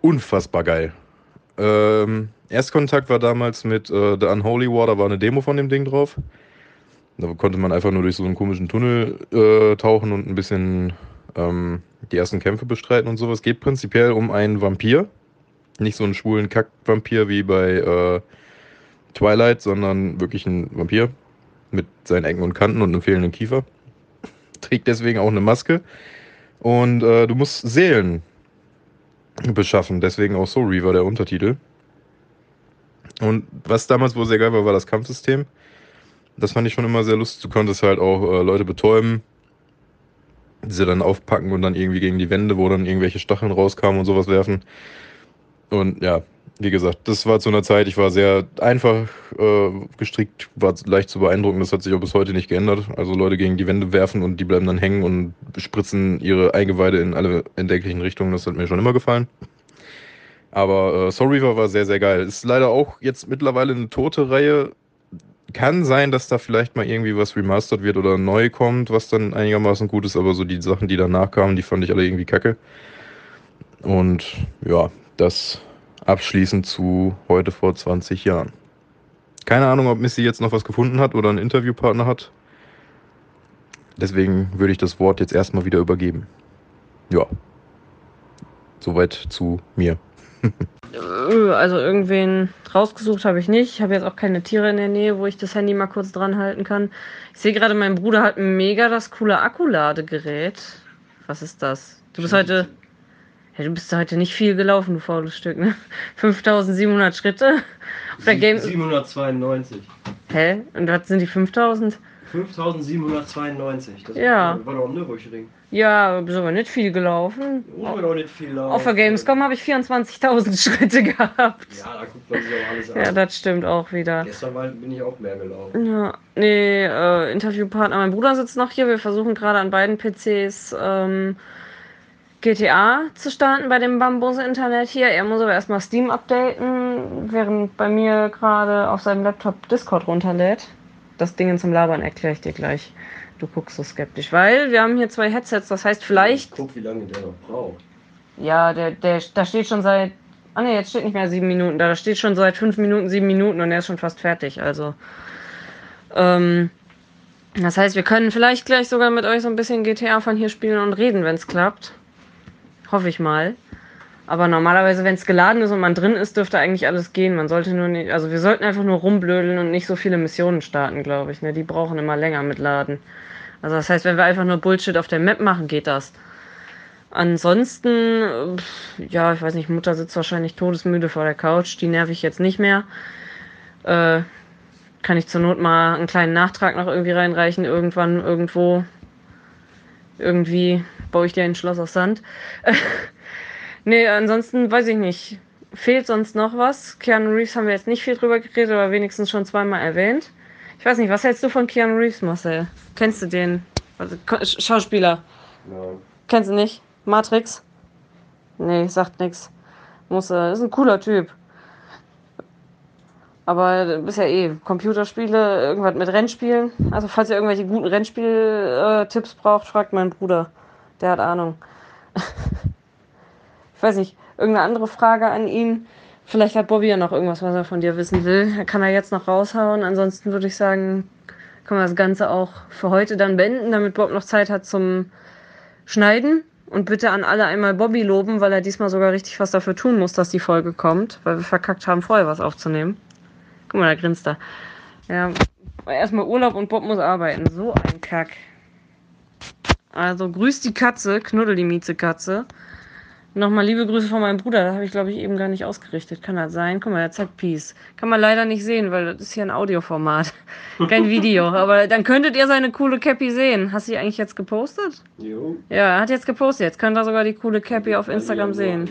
Unfassbar geil. Ähm, Erstkontakt war damals mit äh, The Unholy War, da war eine Demo von dem Ding drauf. Da konnte man einfach nur durch so einen komischen Tunnel äh, tauchen und ein bisschen ähm, die ersten Kämpfe bestreiten und sowas. Geht prinzipiell um einen Vampir. Nicht so einen schwulen Kack-Vampir wie bei äh, Twilight, sondern wirklich ein Vampir mit seinen Ecken und Kanten und einem fehlenden Kiefer. <laughs> Trägt deswegen auch eine Maske. Und äh, du musst Seelen beschaffen, deswegen auch Soul Reaver der Untertitel. Und was damals wohl sehr geil war, war das Kampfsystem. Das fand ich schon immer sehr lustig. Du konntest halt auch äh, Leute betäuben, sie dann aufpacken und dann irgendwie gegen die Wände, wo dann irgendwelche Stacheln rauskamen und sowas werfen. Und ja, wie gesagt, das war zu einer Zeit, ich war sehr einfach äh, gestrickt, war leicht zu beeindrucken. Das hat sich auch bis heute nicht geändert. Also Leute gegen die Wände werfen und die bleiben dann hängen und spritzen ihre Eingeweide in alle entdecklichen Richtungen. Das hat mir schon immer gefallen. Aber äh, Soul Reaver war sehr, sehr geil. Ist leider auch jetzt mittlerweile eine tote Reihe. Kann sein, dass da vielleicht mal irgendwie was remastered wird oder neu kommt, was dann einigermaßen gut ist. Aber so die Sachen, die danach kamen, die fand ich alle irgendwie kacke. Und ja, das abschließend zu heute vor 20 Jahren. Keine Ahnung, ob Missy jetzt noch was gefunden hat oder einen Interviewpartner hat. Deswegen würde ich das Wort jetzt erstmal wieder übergeben. Ja. Soweit zu mir. Äh, Also irgendwen rausgesucht habe ich nicht. Ich habe jetzt auch keine Tiere in der Nähe, wo ich das Handy mal kurz dran halten kann. Ich sehe gerade, mein Bruder hat mega das coole Akkuladegerät. Was ist das? Du bist heute. Ja, du bist heute nicht viel gelaufen, du faules Stück, ne? <laughs> 5700 Schritte. Auf der Game. 792. Hä? Und was sind die 5000? 5792. Das Ja. war doch am Nürburgring. Ja, bist aber nicht viel gelaufen. Man doch nicht viel laufen. Auf der Gamescom habe ich 24.000 <laughs> Schritte gehabt. Ja, da guckt man sich auch alles an. Ja, das stimmt auch wieder. Gestern war, bin ich auch mehr gelaufen. Ja, nee, äh, Interviewpartner, mein Bruder sitzt noch hier. Wir versuchen gerade an beiden PCs ähm, GTA zu starten bei dem Bambus-Internet hier. Er muss aber erstmal Steam updaten, während bei mir gerade auf seinem Laptop Discord runterlädt. Das Ding zum Labern erkläre ich dir gleich. Du guckst so skeptisch, weil wir haben hier zwei Headsets, das heißt vielleicht. Guck, wie lange der noch braucht. Ja, der, der, da steht schon seit. Ah ne, jetzt steht nicht mehr sieben Minuten da. Da steht schon seit fünf Minuten, sieben Minuten und er ist schon fast fertig. Also. Ähm, das heißt, wir können vielleicht gleich sogar mit euch so ein bisschen GTA von hier spielen und reden, wenn es klappt. Hoffe ich mal. Aber normalerweise, wenn es geladen ist und man drin ist, dürfte eigentlich alles gehen. Man sollte nur nicht, also wir sollten einfach nur rumblödeln und nicht so viele Missionen starten, glaube ich. Ne? Die brauchen immer länger mit Laden. Also das heißt, wenn wir einfach nur Bullshit auf der Map machen, geht das. Ansonsten, ja, ich weiß nicht, Mutter sitzt wahrscheinlich todesmüde vor der Couch. Die nerv ich jetzt nicht mehr. Äh, kann ich zur Not mal einen kleinen Nachtrag noch irgendwie reinreichen, irgendwann, irgendwo. Irgendwie baue ich dir ein Schloss aus Sand. <laughs> nee, ansonsten weiß ich nicht. Fehlt sonst noch was? Keanu Reeves haben wir jetzt nicht viel drüber geredet, aber wenigstens schon zweimal erwähnt. Ich weiß nicht, was hältst du von Keanu Reeves, Marcel? Kennst du den? Also, Sch- Schauspieler. Ja. Kennst du nicht? Matrix? Nee, sagt nix. Muss, äh, ist ein cooler Typ. Aber du bist ja eh Computerspiele, irgendwas mit Rennspielen. Also falls ihr irgendwelche guten Rennspiel-Tipps braucht, fragt meinen Bruder. Der hat Ahnung. <laughs> ich weiß nicht, irgendeine andere Frage an ihn. Vielleicht hat Bobby ja noch irgendwas, was er von dir wissen will. Da kann er jetzt noch raushauen. Ansonsten würde ich sagen, können wir das Ganze auch für heute dann beenden, damit Bob noch Zeit hat zum Schneiden. Und bitte an alle einmal Bobby loben, weil er diesmal sogar richtig was dafür tun muss, dass die Folge kommt, weil wir verkackt haben, vorher was aufzunehmen. Guck mal, da grinst er. Ja, erstmal Urlaub und Bob muss arbeiten. So ein Kack. Also grüß die Katze, knuddel die Miezekatze. Nochmal liebe Grüße von meinem Bruder. Das habe ich, glaube ich, eben gar nicht ausgerichtet. Kann das sein? Guck mal, der zeigt Peace. Kann man leider nicht sehen, weil das ist hier ein Audioformat. <laughs> Kein Video. Aber dann könntet ihr seine coole Cappy sehen. Hast du die eigentlich jetzt gepostet? Jo. Ja, er hat jetzt gepostet. Jetzt könnt ihr sogar die coole Cappy auf Instagram sehen.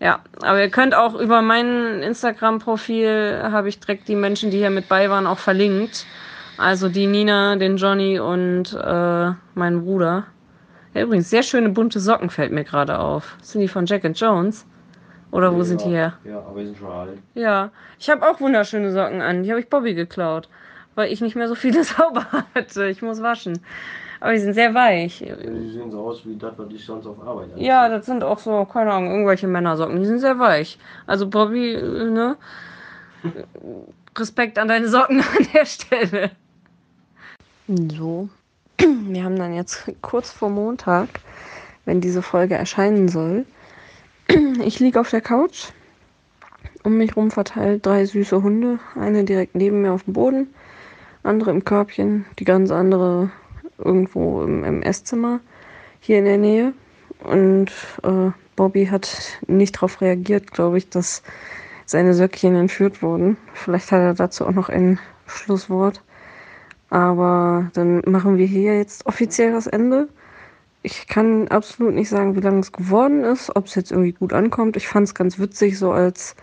Ja, aber ihr könnt auch über mein Instagram-Profil habe ich direkt die Menschen, die hier mit bei waren, auch verlinkt. Also die Nina, den Johnny und äh, meinen Bruder. Ja, übrigens, sehr schöne bunte Socken fällt mir gerade auf. Sind die von Jack and Jones? Oder wo sind die her? Ja, aber die sind schon alt. Ja, ich habe auch wunderschöne Socken an. Die habe ich Bobby geklaut, weil ich nicht mehr so viele <laughs> sauber hatte. Ich muss waschen. Aber die sind sehr weich. Die sehen so aus wie das, was ich sonst auf Arbeit anziehe. Ja, das sind auch so, keine Ahnung, irgendwelche Männersocken. Die sind sehr weich. Also Bobby, äh, ne? <laughs> Respekt an deine Socken an der Stelle. So. Wir haben dann jetzt kurz vor Montag, wenn diese Folge erscheinen soll. Ich liege auf der Couch. Um mich rum verteilt drei süße Hunde. Eine direkt neben mir auf dem Boden, andere im Körbchen, die ganz andere irgendwo im, im Esszimmer hier in der Nähe. Und äh, Bobby hat nicht darauf reagiert, glaube ich, dass seine Söckchen entführt wurden. Vielleicht hat er dazu auch noch ein Schlusswort. Aber dann machen wir hier jetzt offiziell das Ende. Ich kann absolut nicht sagen, wie lange es geworden ist, ob es jetzt irgendwie gut ankommt. Ich fand es ganz witzig, so als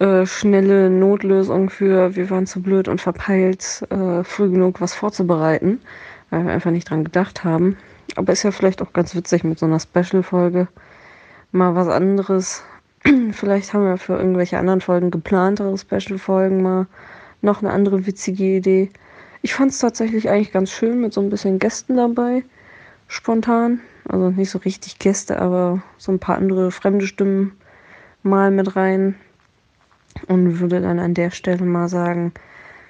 äh, schnelle Notlösung für wir waren zu blöd und verpeilt, äh, früh genug was vorzubereiten, weil wir einfach nicht dran gedacht haben. Aber ist ja vielleicht auch ganz witzig mit so einer Special-Folge. Mal was anderes. <clears throat> vielleicht haben wir für irgendwelche anderen Folgen geplantere Special-Folgen mal noch eine andere witzige Idee. Ich fand es tatsächlich eigentlich ganz schön mit so ein bisschen Gästen dabei. Spontan. Also nicht so richtig Gäste, aber so ein paar andere fremde Stimmen mal mit rein. Und würde dann an der Stelle mal sagen,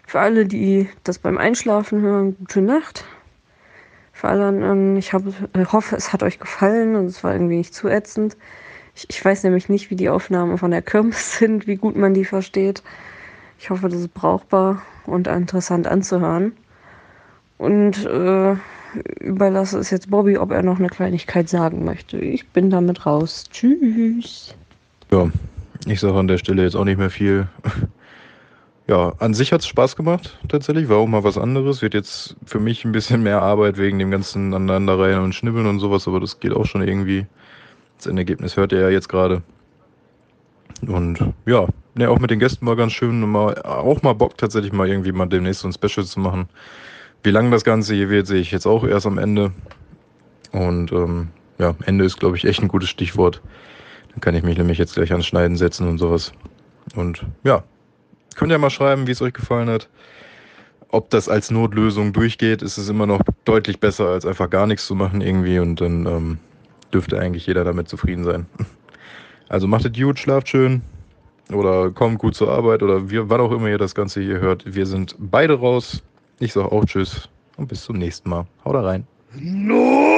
für alle, die das beim Einschlafen hören, gute Nacht. Für alle ich hab, äh, hoffe, es hat euch gefallen und es war irgendwie nicht zu ätzend. Ich, ich weiß nämlich nicht, wie die Aufnahmen von der Kirmes <laughs> sind, wie gut man die versteht. Ich hoffe, das ist brauchbar und interessant anzuhören. Und äh, überlasse es jetzt Bobby, ob er noch eine Kleinigkeit sagen möchte. Ich bin damit raus. Tschüss. Ja, ich sage an der Stelle jetzt auch nicht mehr viel. <laughs> Ja, an sich hat es Spaß gemacht, tatsächlich. War auch mal was anderes. Wird jetzt für mich ein bisschen mehr Arbeit wegen dem ganzen Aneinanderreihen und Schnibbeln und sowas, aber das geht auch schon irgendwie. Das Endergebnis hört ihr ja jetzt gerade. Und ja, ne, auch mit den Gästen war ganz schön. Mal, auch mal Bock, tatsächlich mal irgendwie mal demnächst so ein Special zu machen. Wie lang das Ganze hier wird, sehe ich jetzt auch erst am Ende. Und ähm, ja, Ende ist, glaube ich, echt ein gutes Stichwort. Dann kann ich mich nämlich jetzt gleich ans Schneiden setzen und sowas. Und ja, könnt ihr mal schreiben, wie es euch gefallen hat. Ob das als Notlösung durchgeht, ist es immer noch deutlich besser, als einfach gar nichts zu machen irgendwie. Und dann ähm, dürfte eigentlich jeder damit zufrieden sein. Also macht es gut, schlaft schön oder kommt gut zur Arbeit oder wie, wann auch immer ihr das Ganze hier hört. Wir sind beide raus. Ich sage auch Tschüss und bis zum nächsten Mal. Haut da rein. No!